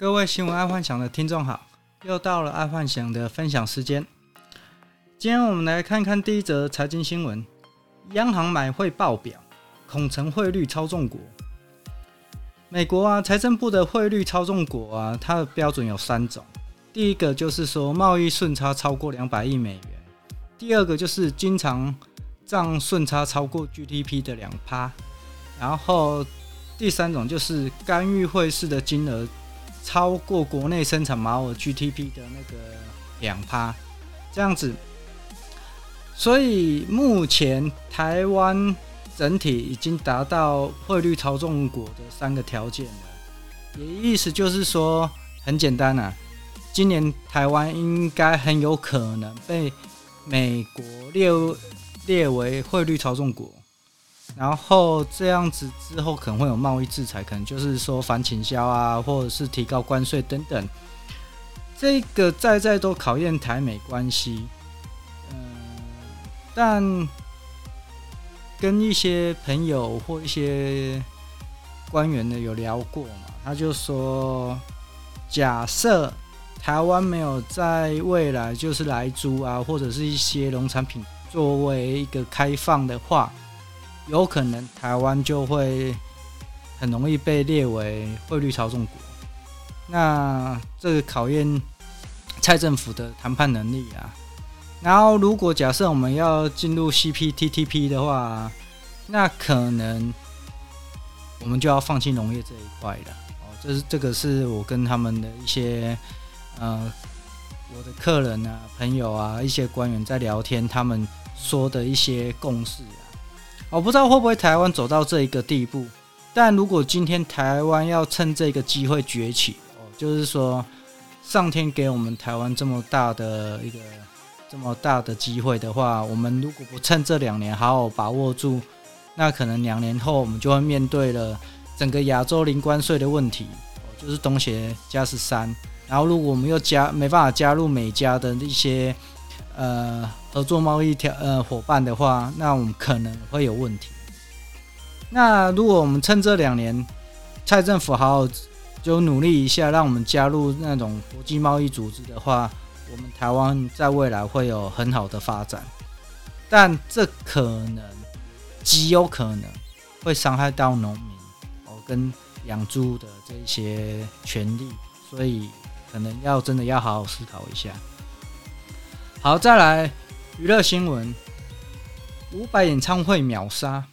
各位新闻爱幻想的听众好，又到了爱幻想的分享时间。今天我们来看看第一则财经新闻：央行买汇报表，恐成汇率操纵国。美国啊，财政部的汇率操纵国啊，它的标准有三种。第一个就是说贸易顺差超过两百亿美元，第二个就是经常账顺差超过 GDP 的两趴，然后第三种就是干预汇市的金额。超过国内生产毛额 GDP 的那个两趴，这样子，所以目前台湾整体已经达到汇率操纵国的三个条件了。也意思就是说，很简单啊，今年台湾应该很有可能被美国列列为汇率操纵国。然后这样子之后可能会有贸易制裁，可能就是说反倾销啊，或者是提高关税等等。这个在在都考验台美关系。嗯，但跟一些朋友或一些官员呢有聊过嘛，他就说，假设台湾没有在未来就是来猪啊，或者是一些农产品作为一个开放的话。有可能台湾就会很容易被列为汇率操纵国，那这个考验蔡政府的谈判能力啊。然后，如果假设我们要进入 CPTPP 的话，那可能我们就要放弃农业这一块了。哦，这是这个是我跟他们的一些呃我的客人啊、朋友啊、一些官员在聊天，他们说的一些共识。我不知道会不会台湾走到这一个地步，但如果今天台湾要趁这个机会崛起，就是说上天给我们台湾这么大的一个这么大的机会的话，我们如果不趁这两年好好把握住，那可能两年后我们就会面对了整个亚洲零关税的问题，就是东协加十三，然后如果我们又加没办法加入美加的一些。呃，合作贸易条呃伙伴的话，那我们可能会有问题。那如果我们趁这两年，蔡政府好好就努力一下，让我们加入那种国际贸易组织的话，我们台湾在未来会有很好的发展。但这可能极有可能会伤害到农民哦跟养猪的这些权利，所以可能要真的要好好思考一下。好，再来娱乐新闻。伍佰演唱会秒杀。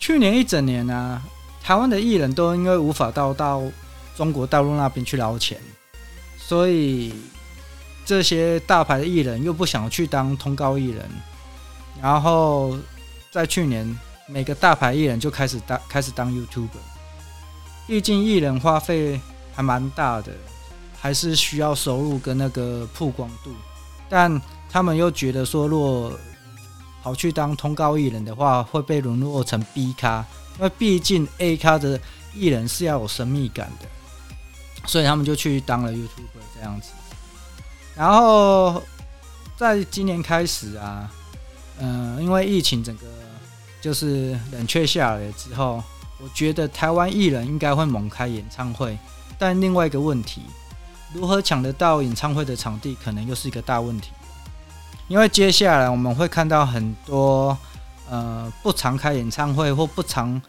去年一整年、啊，台湾的艺人都因为无法到到中国大陆那边去捞钱，所以这些大牌的艺人又不想去当通告艺人，然后在去年，每个大牌艺人就开始当开始当 YouTube。毕竟艺人花费还蛮大的，还是需要收入跟那个曝光度。但他们又觉得说，如果跑去当通告艺人的话，会被沦落成 B 咖，因为毕竟 A 咖的艺人是要有神秘感的，所以他们就去当了 YouTuber 这样子。然后在今年开始啊，嗯，因为疫情整个就是冷却下来之后，我觉得台湾艺人应该会猛开演唱会，但另外一个问题。如何抢得到演唱会的场地，可能又是一个大问题。因为接下来我们会看到很多呃不常开演唱会或不常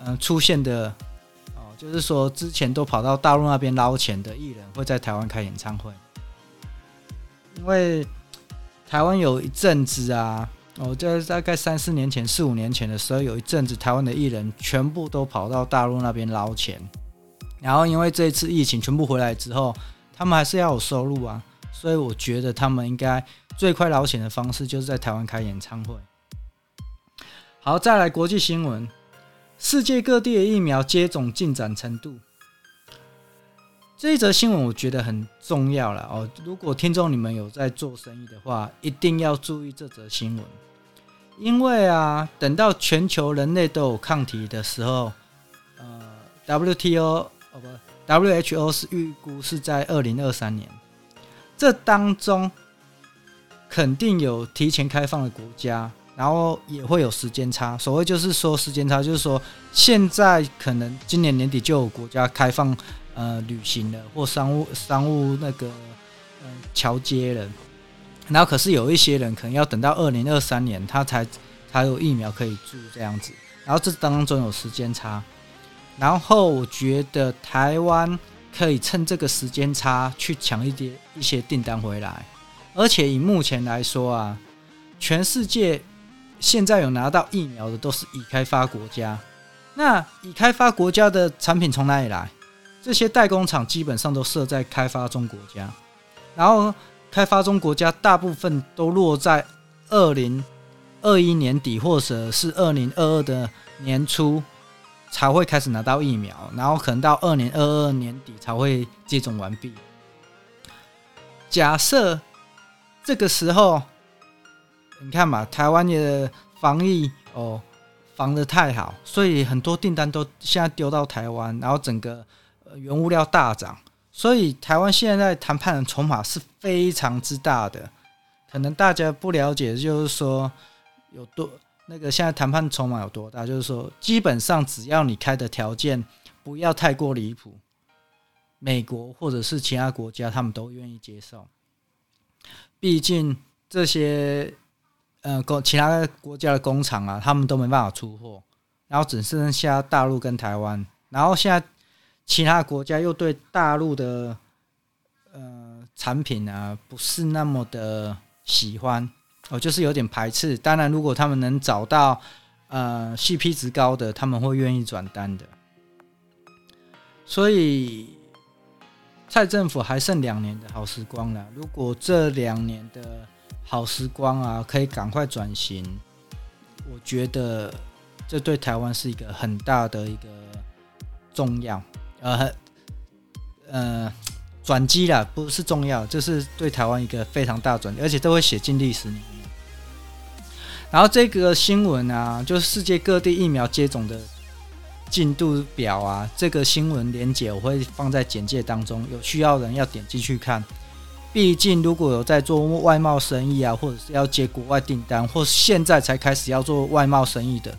呃出现的哦，就是说之前都跑到大陆那边捞钱的艺人会在台湾开演唱会。因为台湾有一阵子啊，哦，在大概三四年前、四五年前的时候，有一阵子台湾的艺人全部都跑到大陆那边捞钱，然后因为这一次疫情全部回来之后。他们还是要有收入啊，所以我觉得他们应该最快捞钱的方式就是在台湾开演唱会。好，再来国际新闻，世界各地的疫苗接种进展程度。这一则新闻我觉得很重要了哦。如果听众你们有在做生意的话，一定要注意这则新闻，因为啊，等到全球人类都有抗体的时候，呃，WTO 哦不。WHO 是预估是在二零二三年，这当中肯定有提前开放的国家，然后也会有时间差。所谓就是说时间差，就是说现在可能今年年底就有国家开放呃旅行了或商务商务那个嗯桥接了，然后可是有一些人可能要等到二零二三年他才才有疫苗可以注这样子，然后这当中有时间差，然后我觉得台湾可以趁这个时间差去抢一点一些订单回来，而且以目前来说啊，全世界现在有拿到疫苗的都是已开发国家。那已开发国家的产品从哪里来？这些代工厂基本上都设在开发中国家，然后开发中国家大部分都落在二零二一年底或者是二零二二的年初才会开始拿到疫苗，然后可能到二零二二年底才会接种完毕。假设这个时候，你看嘛，台湾的防疫哦。防得太好，所以很多订单都现在丢到台湾，然后整个原物料大涨，所以台湾现在谈判的筹码是非常之大的。可能大家不了解，就是说有多那个现在谈判筹码有多大，就是说基本上只要你开的条件不要太过离谱，美国或者是其他国家他们都愿意接受。毕竟这些。呃，工其他国家的工厂啊，他们都没办法出货，然后只剩下大陆跟台湾，然后现在其他国家又对大陆的呃产品啊不是那么的喜欢，哦，就是有点排斥。当然，如果他们能找到呃 CP 值高的，他们会愿意转单的。所以，蔡政府还剩两年的好时光了。如果这两年的好时光啊，可以赶快转型。我觉得这对台湾是一个很大的一个重要，呃，呃，转机啦，不是重要，这是对台湾一个非常大转，而且都会写进历史里面。然后这个新闻啊，就是世界各地疫苗接种的进度表啊，这个新闻连结我会放在简介当中，有需要人要点进去看。毕竟，如果有在做外贸生意啊，或者是要接国外订单，或是现在才开始要做外贸生意的，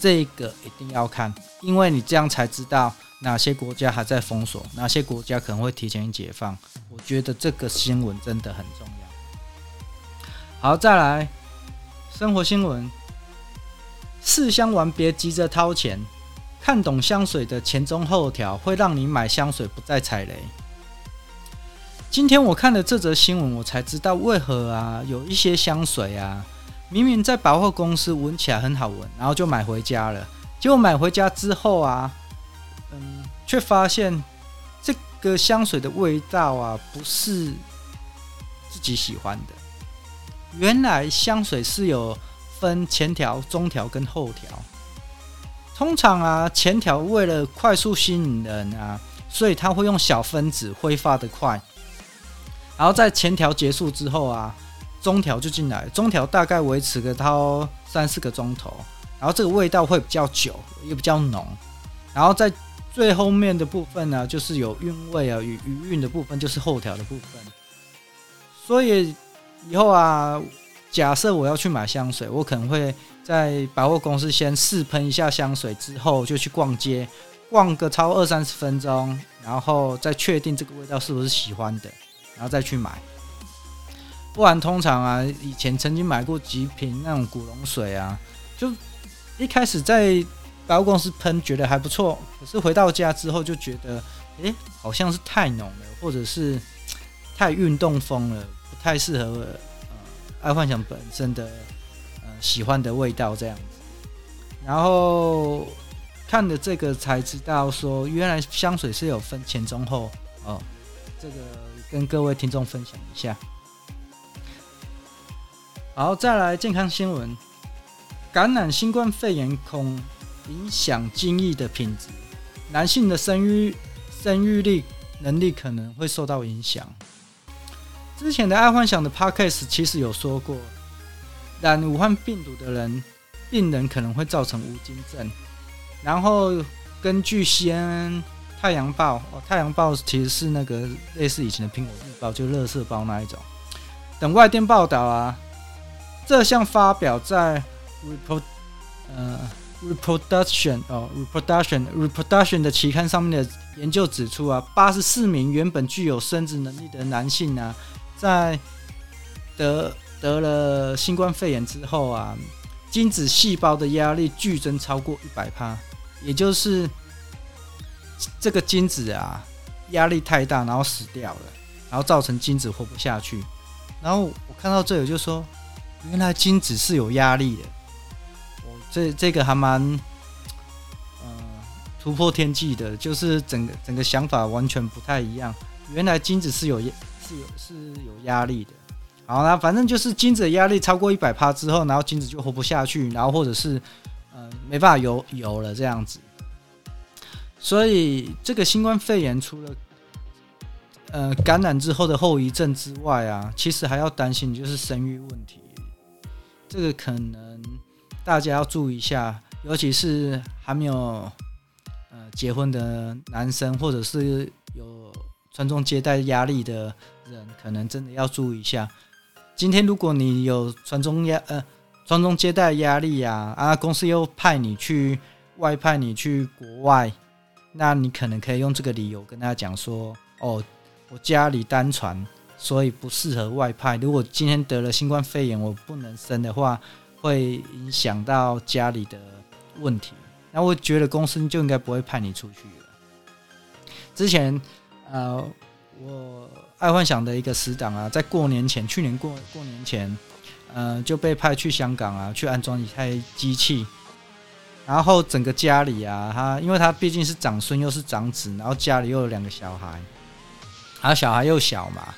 这个一定要看，因为你这样才知道哪些国家还在封锁，哪些国家可能会提前解放。我觉得这个新闻真的很重要。好，再来生活新闻：试香完别急着掏钱，看懂香水的前中后调，会让你买香水不再踩雷。今天我看了这则新闻，我才知道为何啊，有一些香水啊，明明在百货公司闻起来很好闻，然后就买回家了。结果买回家之后啊，嗯，却发现这个香水的味道啊，不是自己喜欢的。原来香水是有分前调、中调跟后调。通常啊，前调为了快速吸引人啊，所以他会用小分子挥发得快。然后在前调结束之后啊，中调就进来，中调大概维持个到三四个钟头，然后这个味道会比较久，也比较浓。然后在最后面的部分呢，就是有韵味啊与余韵的部分，就是后调的部分。所以以后啊，假设我要去买香水，我可能会在百货公司先试喷一下香水，之后就去逛街，逛个超二三十分钟，然后再确定这个味道是不是喜欢的。然后再去买，不然通常啊，以前曾经买过几瓶那种古龙水啊，就一开始在百货公司喷觉得还不错，可是回到家之后就觉得，诶，好像是太浓了，或者是太运动风了，太适合呃爱幻想本身的呃喜欢的味道这样子。然后看了这个才知道说，原来香水是有分前中后哦，这个。跟各位听众分享一下。好，再来健康新闻：感染新冠肺炎恐影响精液的品质，男性的生育生育力能力可能会受到影响。之前的爱幻想的 Podcast 其实有说过，染武汉病毒的人病人可能会造成无精症，然后根据先。太阳报哦，太阳报其实是那个类似以前的苹果日报，就乐色报那一种。等外电报道啊，这项发表在 report 呃 reproduction 哦 reproduction reproduction 的期刊上面的研究指出啊，八十四名原本具有生殖能力的男性啊，在得得了新冠肺炎之后啊，精子细胞的压力剧增超过一百帕，也就是这个精子啊压力太大，然后死掉了，然后造成精子活不下去。然后我看到这里就说，原来精子是有压力的。我这这个还蛮。突破天际的，就是整个整个想法完全不太一样。原来精子是有是有是有压力的。好，啦反正就是精子的压力超过一百帕之后，然后精子就活不下去，然后或者是呃没办法游游了这样子。所以这个新冠肺炎除了呃感染之后的后遗症之外啊，其实还要担心就是生育问题。这个可能大家要注意一下，尤其是还没有呃。结婚的男生，或者是有传宗接代压力的人，可能真的要注意一下。今天如果你有传宗压呃传宗接代压力呀，啊，公司又派你去外派你去国外，那你可能可以用这个理由跟他讲说：哦，我家里单传，所以不适合外派。如果今天得了新冠肺炎，我不能生的话，会影响到家里的问题。那我觉得公司就应该不会派你出去了。之前，呃，我爱幻想的一个死党啊，在过年前，去年过过年前，呃，就被派去香港啊，去安装一台机器。然后整个家里啊，他因为他毕竟是长孙又是长子，然后家里又有两个小孩，然后小孩又小嘛，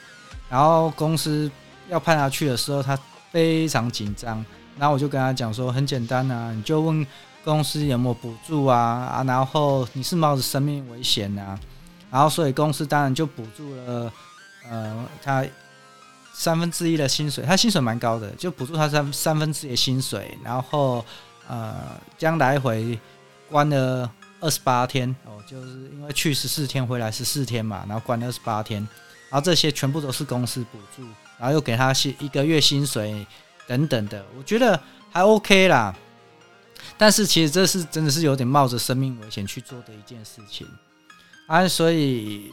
然后公司要派他去的时候，他非常紧张。然后我就跟他讲说，很简单啊，你就问。公司有没有补助啊？啊，然后你是冒着生命危险啊，然后所以公司当然就补助了，呃，他三分之一的薪水，他薪水蛮高的，就补助他三三分之一的薪水，然后呃，将来回关了二十八天哦，就是因为去十四天回来十四天嘛，然后关了二十八天，然后这些全部都是公司补助，然后又给他薪一个月薪水等等的，我觉得还 OK 啦。但是其实这是真的是有点冒着生命危险去做的一件事情啊，所以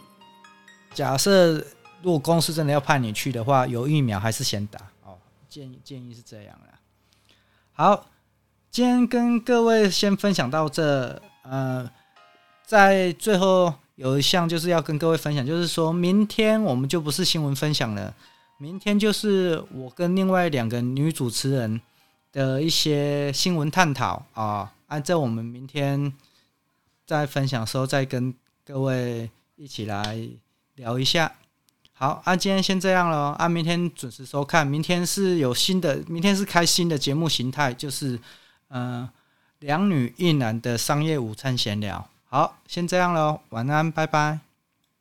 假设如果公司真的要派你去的话，有疫苗还是先打哦。建议建议是这样的。好，今天跟各位先分享到这。呃，在最后有一项就是要跟各位分享，就是说明天我们就不是新闻分享了，明天就是我跟另外两个女主持人。的一些新闻探讨啊，按照我们明天在分享的时候再跟各位一起来聊一下。好，啊，今天先这样了，啊，明天准时收看，明天是有新的，明天是开新的节目形态，就是嗯，两女一男的商业午餐闲聊。好，先这样了，晚安，拜拜。